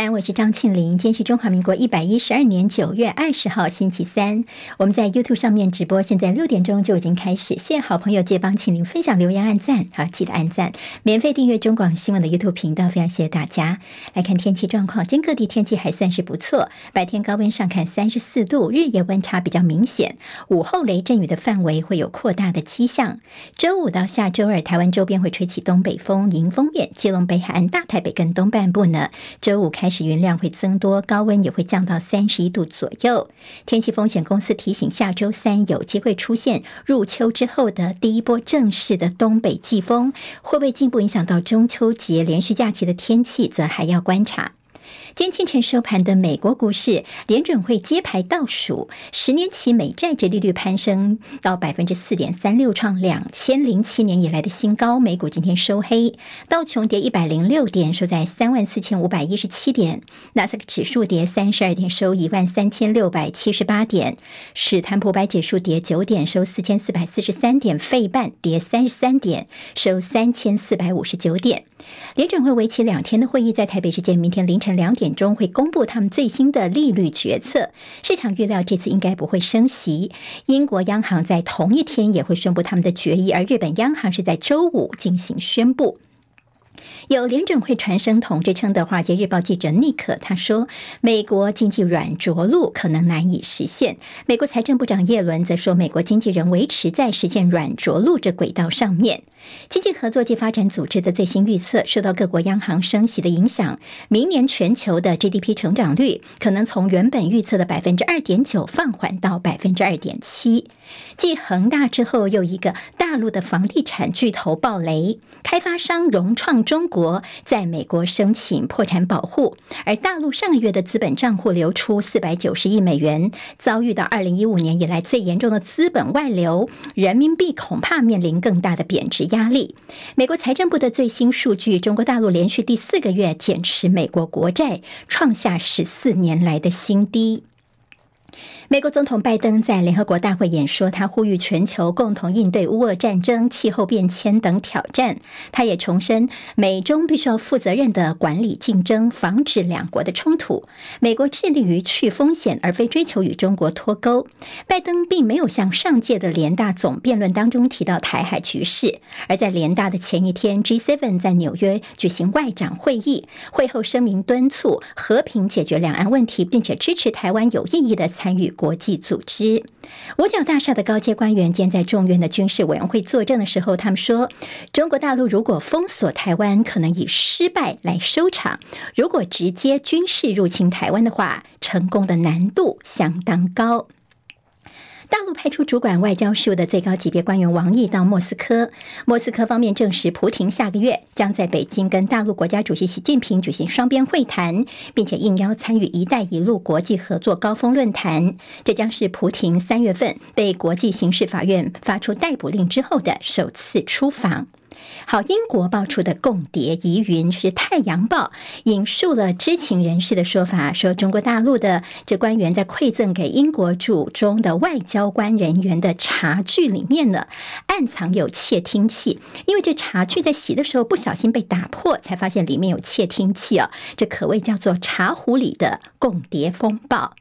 三，我是张庆玲。今天是中华民国一百一十二年九月二十号，星期三。我们在 YouTube 上面直播，现在六点钟就已经开始。谢谢好朋友借帮庆玲分享、留言、按赞，好，记得按赞，免费订阅中广新闻的 YouTube 频道。非常谢谢大家。来看天气状况，今天各地天气还算是不错，白天高温上看三十四度，日夜温差比较明显。午后雷阵雨的范围会有扩大的迹象。周五到下周二，台湾周边会吹起东北风，迎风面，基隆北海岸、大台北跟东半部呢，周五开始云量会增多，高温也会降到三十一度左右。天气风险公司提醒，下周三有机会出现入秋之后的第一波正式的东北季风，会不会进一步影响到中秋节连续假期的天气，则还要观察。天清晨收盘的美国股市，联准会揭牌倒数，十年期美债殖利率攀升到百分之四点三六，创两千零七年以来的新高。美股今天收黑，道琼跌一百零六点，收在三万四千五百一十七点；纳斯克指数跌三十二点，收一万三千六百七十八点；史坦普百指数跌九点，收四千四百四十三点；费半跌三十三点，收三千四百五十九点。联准会为期两天的会议在台北时间明天凌晨两点中会公布他们最新的利率决策。市场预料这次应该不会升息。英国央行在同一天也会宣布他们的决议，而日本央行是在周五进行宣布。有联准会传声筒之称的《华尔街日报》记者尼克他说：“美国经济软着陆可能难以实现。”美国财政部长耶伦则说：“美国经济仍维持在实现软着陆这轨道上面。”经济合作及发展组织的最新预测，受到各国央行升息的影响，明年全球的 GDP 成长率可能从原本预测的百分之二点九放缓到百分之二点七。继恒大之后，又一个大陆的房地产巨头暴雷，开发商融创中国国在美国申请破产保护，而大陆上个月的资本账户流出四百九十亿美元，遭遇到二零一五年以来最严重的资本外流，人民币恐怕面临更大的贬值压力。美国财政部的最新数据，中国大陆连续第四个月减持美国国债，创下十四年来的新低。美国总统拜登在联合国大会演说，他呼吁全球共同应对乌俄战争、气候变迁等挑战。他也重申，美中必须要负责任的管理竞争，防止两国的冲突。美国致力于去风险，而非追求与中国脱钩。拜登并没有像上届的联大总辩论当中提到台海局势，而在联大的前一天，G7 在纽约举行外长会议，会后声明敦促和平解决两岸问题，并且支持台湾有意义的参与。国际组织五角大厦的高阶官员，兼在众院的军事委员会作证的时候，他们说，中国大陆如果封锁台湾，可能以失败来收场；如果直接军事入侵台湾的话，成功的难度相当高。大陆派出主管外交事务的最高级别官员王毅到莫斯科。莫斯科方面证实，普廷下个月将在北京跟大陆国家主席习近平举行双边会谈，并且应邀参与“一带一路”国际合作高峰论坛。这将是普廷三月份被国际刑事法院发出逮捕令之后的首次出访。好，英国爆出的共谍疑云是《太阳报》引述了知情人士的说法，说中国大陆的这官员在馈赠给英国驻中的外交官人员的茶具里面呢，暗藏有窃听器。因为这茶具在洗的时候不小心被打破，才发现里面有窃听器啊，这可谓叫做茶壶里的共谍风暴。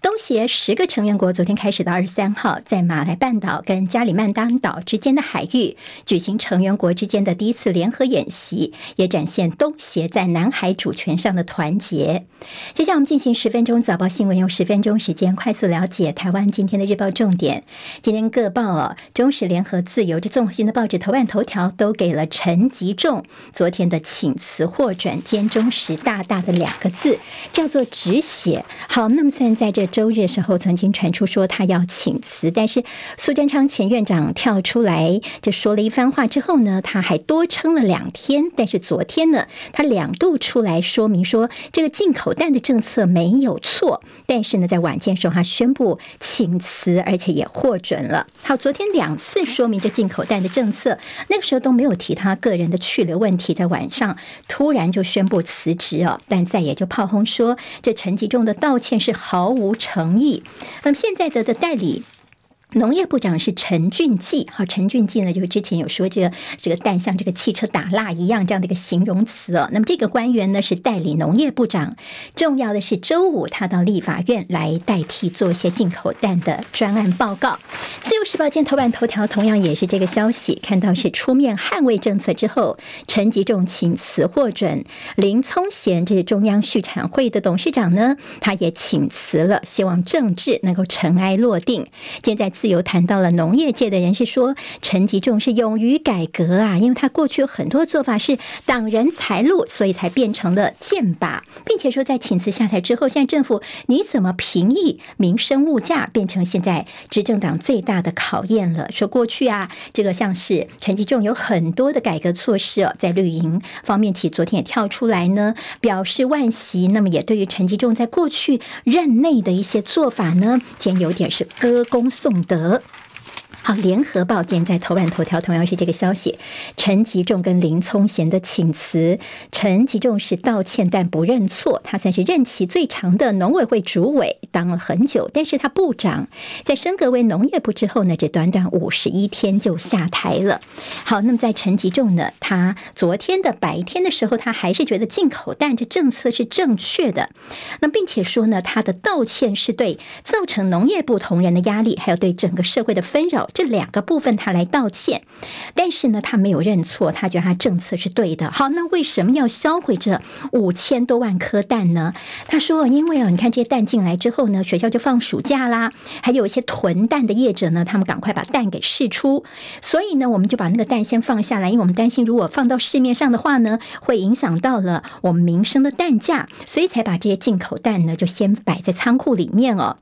东协十个成员国昨天开始到二十三号，在马来半岛跟加里曼丹岛之间的海域举行成员国之间的第一次联合演习，也展现东协在南海主权上的团结。接下来我们进行十分钟早报新闻，用十分钟时间快速了解台湾今天的日报重点。今天各报啊，中时、联合、自由这综合性的报纸头版头条都给了陈吉仲昨天的请辞获转兼中时大大的两个字，叫做止血。好，那么虽然在这。周日的时候，曾经传出说他要请辞，但是苏贞昌前院长跳出来就说了一番话之后呢，他还多撑了两天。但是昨天呢，他两度出来说明说这个进口蛋的政策没有错，但是呢，在晚间时候他宣布请辞，而且也获准了。好，昨天两次说明这进口蛋的政策，那个时候都没有提他个人的去留问题，在晚上突然就宣布辞职哦，但再也就炮轰说这陈吉仲的道歉是毫无诚意。那么现在的的代理农业部长是陈俊记，好，陈俊记呢，就是之前有说这个这个蛋像这个汽车打蜡一样这样的一个形容词哦。那么这个官员呢是代理农业部长，重要的是周五他到立法院来代替做一些进口蛋的专案报告。自由时报今天头版头条同样也是这个消息，看到是出面捍卫政策之后，陈吉仲请辞获准，林聪贤这是中央畜产会的董事长呢，他也请辞了，希望政治能够尘埃落定。现在。自由谈到了农业界的人士说，陈吉仲是勇于改革啊，因为他过去有很多做法是挡人财路，所以才变成了箭靶，并且说在请辞下台之后，现在政府你怎么平抑民生物价，变成现在执政党最大的考验了。说过去啊，这个像是陈吉仲有很多的改革措施哦，在绿营方面，其昨天也跳出来呢，表示惋惜。那么也对于陈吉仲在过去任内的一些做法呢，今天有点是歌功颂德。好，联合报今天在头版头条同样是这个消息：陈吉仲跟林聪贤的请辞。陈吉仲是道歉但不认错，他算是任期最长的农委会主委，当了很久。但是他部长在升格为农业部之后呢，这短短五十一天就下台了。好，那么在陈吉仲呢，他昨天的白天的时候，他还是觉得进口蛋这政策是正确的。那并且说呢，他的道歉是对造成农业部同仁的压力，还有对整个社会的纷扰。这两个部分他来道歉，但是呢，他没有认错，他觉得他政策是对的。好，那为什么要销毁这五千多万颗蛋呢？他说，因为啊，你看这些蛋进来之后呢，学校就放暑假啦，还有一些囤蛋的业者呢，他们赶快把蛋给释出，所以呢，我们就把那个蛋先放下来，因为我们担心如果放到市面上的话呢，会影响到了我们民生的蛋价，所以才把这些进口蛋呢，就先摆在仓库里面哦。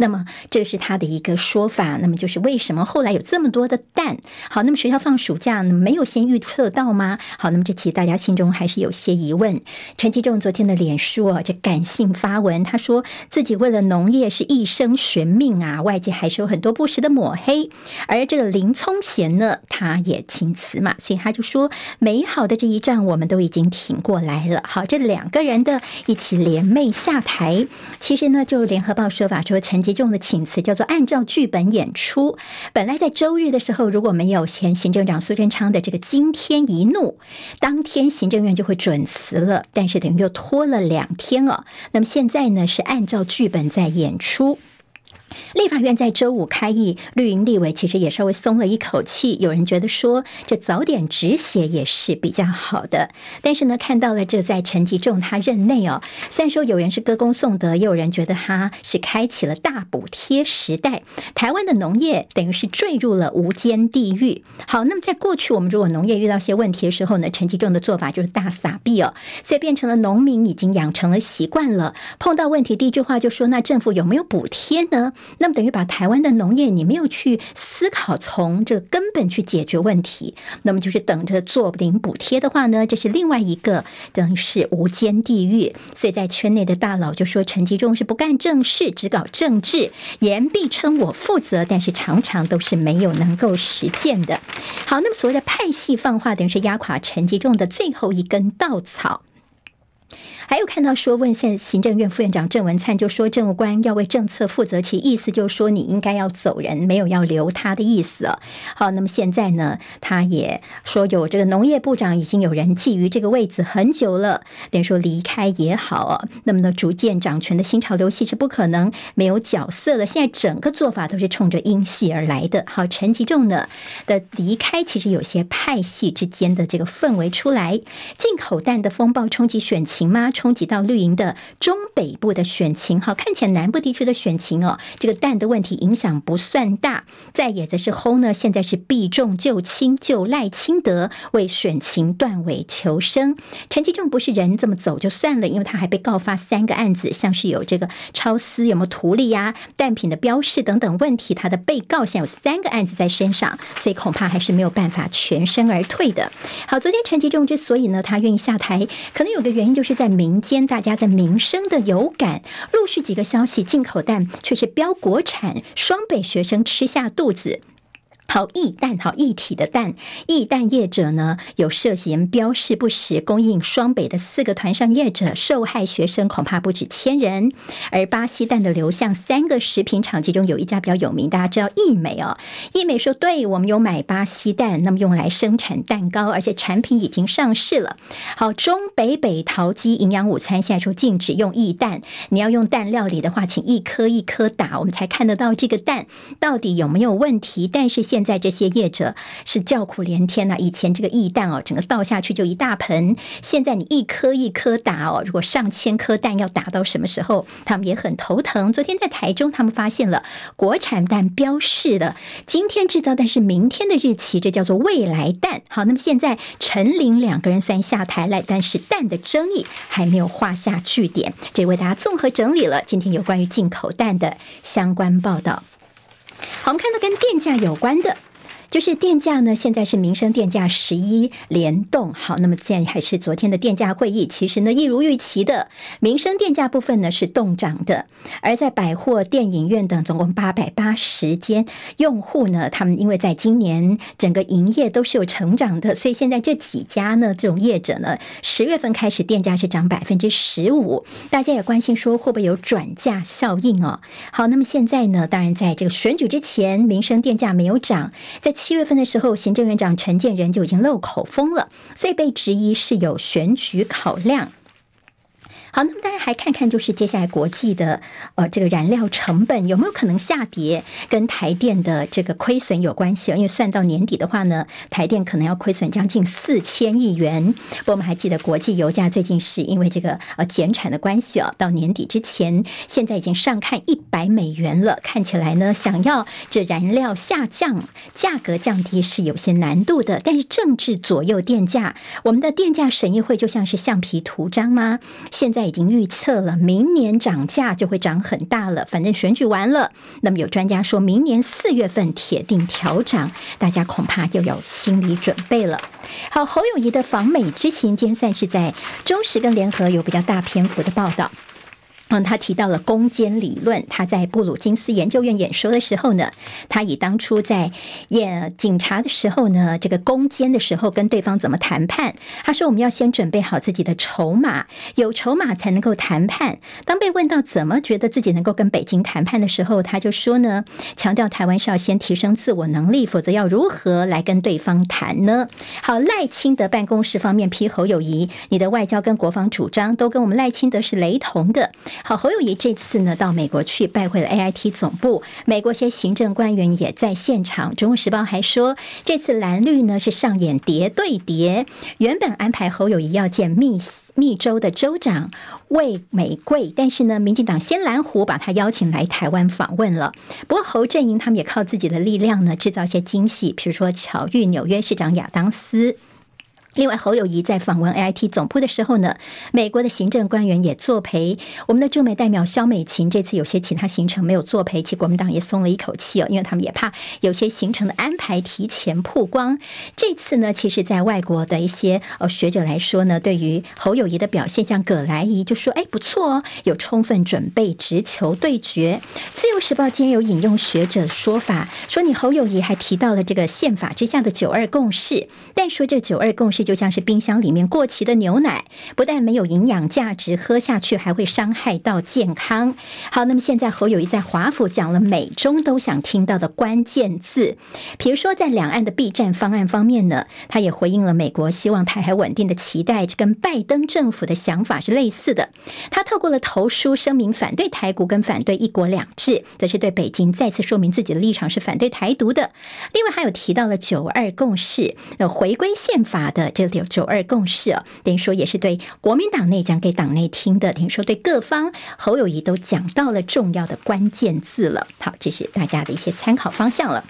那么这是他的一个说法。那么就是为什么后来有这么多的蛋？好，那么学校放暑假，那么没有先预测到吗？好，那么这其实大家心中还是有些疑问。陈吉仲昨天的脸书啊，这感性发文，他说自己为了农业是一生悬命啊，外界还是有很多不实的抹黑。而这个林聪贤呢，他也请辞嘛，所以他就说美好的这一仗我们都已经挺过来了。好，这两个人的一起联袂下台，其实呢，就联合报说法说陈其。中的请辞叫做按照剧本演出。本来在周日的时候，如果没有前行政长苏贞昌的这个惊天一怒，当天行政院就会准辞了。但是等于又拖了两天了。那么现在呢，是按照剧本在演出。立法院在周五开议，绿营立委其实也稍微松了一口气。有人觉得说，这早点止血也是比较好的。但是呢，看到了这在陈吉仲他任内哦，虽然说有人是歌功颂德，也有人觉得他是开启了大补贴时代，台湾的农业等于是坠入了无间地狱。好，那么在过去我们如果农业遇到些问题的时候呢，陈吉仲的做法就是大撒币哦，所以变成了农民已经养成了习惯了，碰到问题第一句话就说：那政府有没有补贴呢？那么等于把台湾的农业，你没有去思考从这个根本去解决问题，那么就是等着做零补贴的话呢，这是另外一个等于是无间地狱。所以在圈内的大佬就说陈吉仲是不干正事，只搞政治，言必称我负责，但是常常都是没有能够实践的。好，那么所谓的派系放话，等于是压垮陈吉仲的最后一根稻草。还有看到说，问现行政院副院长郑文灿就说，政务官要为政策负责，其意思就是说你应该要走人，没有要留他的意思。好，那么现在呢，他也说有这个农业部长已经有人觊觎这个位子很久了，等于说离开也好。那么呢，逐渐掌权的新潮流系是不可能没有角色的。现在整个做法都是冲着英系而来的。好，陈吉仲呢的离开，其实有些派系之间的这个氛围出来，进口蛋的风暴冲击选情情吗？冲击到绿营的中北部的选情，好，看起来南部地区的选情哦，这个蛋的问题影响不算大。再也则是轰呢，现在是避重就轻，就赖清德为选情断尾求生。陈吉仲不是人这么走就算了，因为他还被告发三个案子，像是有这个超私有没有图利呀、蛋品的标示等等问题，他的被告现在有三个案子在身上，所以恐怕还是没有办法全身而退的。好，昨天陈吉仲之所以呢，他愿意下台，可能有个原因就是是在民。间大家在民生的有感，陆续几个消息，进口蛋却是标国产，双北学生吃下肚子。好，液氮，好，液体的氮，液氮业者呢有涉嫌标示不实，供应双北的四个团上业者受害学生恐怕不止千人。而巴西蛋的流向三个食品厂，其中有一家比较有名，大家知道义美哦。义美说，对我们有买巴西蛋，那么用来生产蛋糕，而且产品已经上市了。好，中北北桃鸡营养午餐现在说禁止用液氮，你要用蛋料理的话，请一颗一颗打，我们才看得到这个蛋到底有没有问题。但是现现在这些业者是叫苦连天呐、以前这个一蛋哦，整个倒下去就一大盆，现在你一颗一颗打哦，如果上千颗蛋要打到什么时候，他们也很头疼。昨天在台中，他们发现了国产蛋标示的今天制造，但是明天的日期，这叫做未来蛋。好，那么现在陈林两个人虽然下台了，但是蛋的争议还没有画下句点。这为大家综合整理了今天有关于进口蛋的相关报道。我们看到跟电价有关的。就是电价呢，现在是民生电价十一联动。好，那么现在还是昨天的电价会议，其实呢，一如预期的，民生电价部分呢是动涨的。而在百货、电影院等总共八百八十间用户呢，他们因为在今年整个营业都是有成长的，所以现在这几家呢，这种业者呢，十月份开始电价是涨百分之十五。大家也关心说会不会有转嫁效应哦？好，那么现在呢，当然在这个选举之前，民生电价没有涨，在。七月份的时候，行政院长陈建仁就已经漏口风了，所以被质疑是有选举考量。好，那么大家还看看，就是接下来国际的呃这个燃料成本有没有可能下跌，跟台电的这个亏损有关系？因为算到年底的话呢，台电可能要亏损将近四千亿元。不过我们还记得国际油价最近是因为这个呃减产的关系啊，到年底之前现在已经上看一百美元了。看起来呢，想要这燃料下降，价格降低是有些难度的。但是政治左右电价，我们的电价审议会就像是橡皮图章吗？现在。他已经预测了，明年涨价就会涨很大了。反正选举完了，那么有专家说明年四月份铁定调涨，大家恐怕又有心理准备了。好，侯友谊的访美之行，今天算是在中时跟联合有比较大篇幅的报道。嗯，他提到了攻坚理论。他在布鲁金斯研究院演说的时候呢，他以当初在演警察的时候呢，这个攻坚的时候跟对方怎么谈判。他说，我们要先准备好自己的筹码，有筹码才能够谈判。当被问到怎么觉得自己能够跟北京谈判的时候，他就说呢，强调台湾是要先提升自我能力，否则要如何来跟对方谈呢？好，赖清德办公室方面批侯友谊，你的外交跟国防主张都跟我们赖清德是雷同的。好，侯友谊这次呢到美国去拜会了 AIT 总部，美国一些行政官员也在现场。中国时报还说，这次蓝绿呢是上演谍对谍。原本安排侯友谊要见密密州的州长魏美贵，但是呢，民进党先蓝湖把他邀请来台湾访问了。不过侯阵营他们也靠自己的力量呢制造些惊喜，比如说巧遇纽约市长亚当斯。另外，侯友谊在访问 AIT 总部的时候呢，美国的行政官员也作陪。我们的驻美代表肖美琴这次有些其他行程没有作陪，其实国民党也松了一口气哦，因为他们也怕有些行程的安排提前曝光。这次呢，其实，在外国的一些呃学者来说呢，对于侯友谊的表现，像葛莱仪就说：“哎，不错哦，有充分准备，直球对决。”自由时报今天有引用学者说法，说你侯友谊还提到了这个宪法之下的九二共识，但说这九二共识。就像是冰箱里面过期的牛奶，不但没有营养价值，喝下去还会伤害到健康。好，那么现在侯友谊在华府讲了美中都想听到的关键字，比如说在两岸的避战方案方面呢，他也回应了美国希望台海稳定的期待，这跟拜登政府的想法是类似的。他透过了投书声明反对台独跟反对一国两制，则是对北京再次说明自己的立场是反对台独的。另外还有提到了九二共识，呃，回归宪法的。这里有九二共识啊，等于说也是对国民党内讲给党内听的，等于说对各方侯友谊都讲到了重要的关键字了。好，这是大家的一些参考方向了。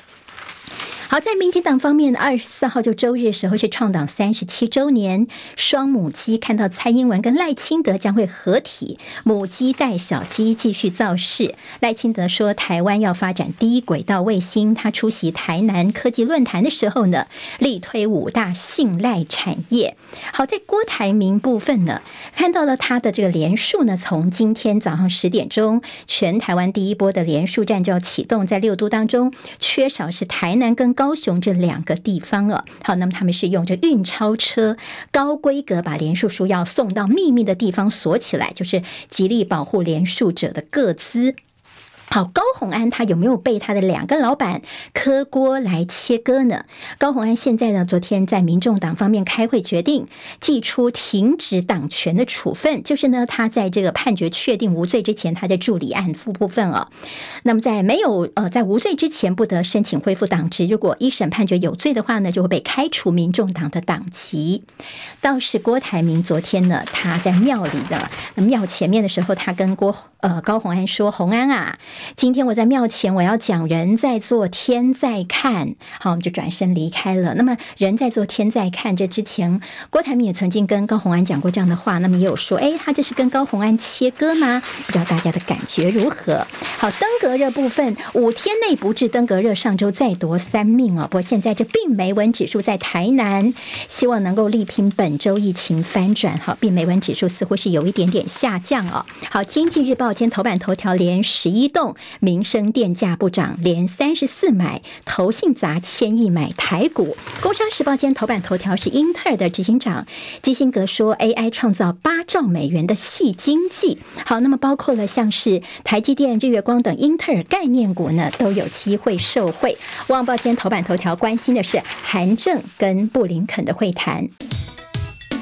好，在民进党方面，二十四号就周日时候是创党三十七周年，双母鸡看到蔡英文跟赖清德将会合体，母鸡带小鸡继续造势。赖清德说，台湾要发展低轨道卫星。他出席台南科技论坛的时候呢，力推五大信赖产业。好，在郭台铭部分呢，看到了他的这个连署呢，从今天早上十点钟，全台湾第一波的连署站就要启动，在六都当中，缺少是台南跟。高雄这两个地方啊。好，那么他们是用这运钞车高规格把连署书要送到秘密的地方锁起来，就是极力保护连署者的个资。好，高虹安他有没有被他的两个老板磕锅来切割呢？高虹安现在呢，昨天在民众党方面开会，决定祭出停止党权的处分，就是呢，他在这个判决确定无罪之前，他在助理案副部分哦。那么在没有呃在无罪之前，不得申请恢复党职。如果一审判决有罪的话呢，就会被开除民众党的党籍。倒是郭台铭昨天呢，他在庙里的庙前面的时候，他跟郭呃高虹安说：“虹安啊。”今天我在庙前，我要讲人在做天在看，好，我们就转身离开了。那么人在做天在看，这之前郭台铭也曾经跟高虹安讲过这样的话，那么也有说，哎，他这是跟高虹安切割吗？不知道大家的感觉如何？好，登革热部分，五天内不治登革热，上周再夺三命哦。不过现在这病媒蚊指数在台南，希望能够力拼本周疫情翻转。好，病媒蚊指数似乎是有一点点下降哦。好，经济日报今天头版头条连十一栋。民生电价不涨，连三十四买，投信砸千亿买台股。工商时报今天头版头条是英特尔的执行长基辛格说，AI 创造八兆美元的细经济。好，那么包括了像是台积电、日月光等英特尔概念股呢，都有机会受惠。旺报今天头版头条关心的是韩正跟布林肯的会谈。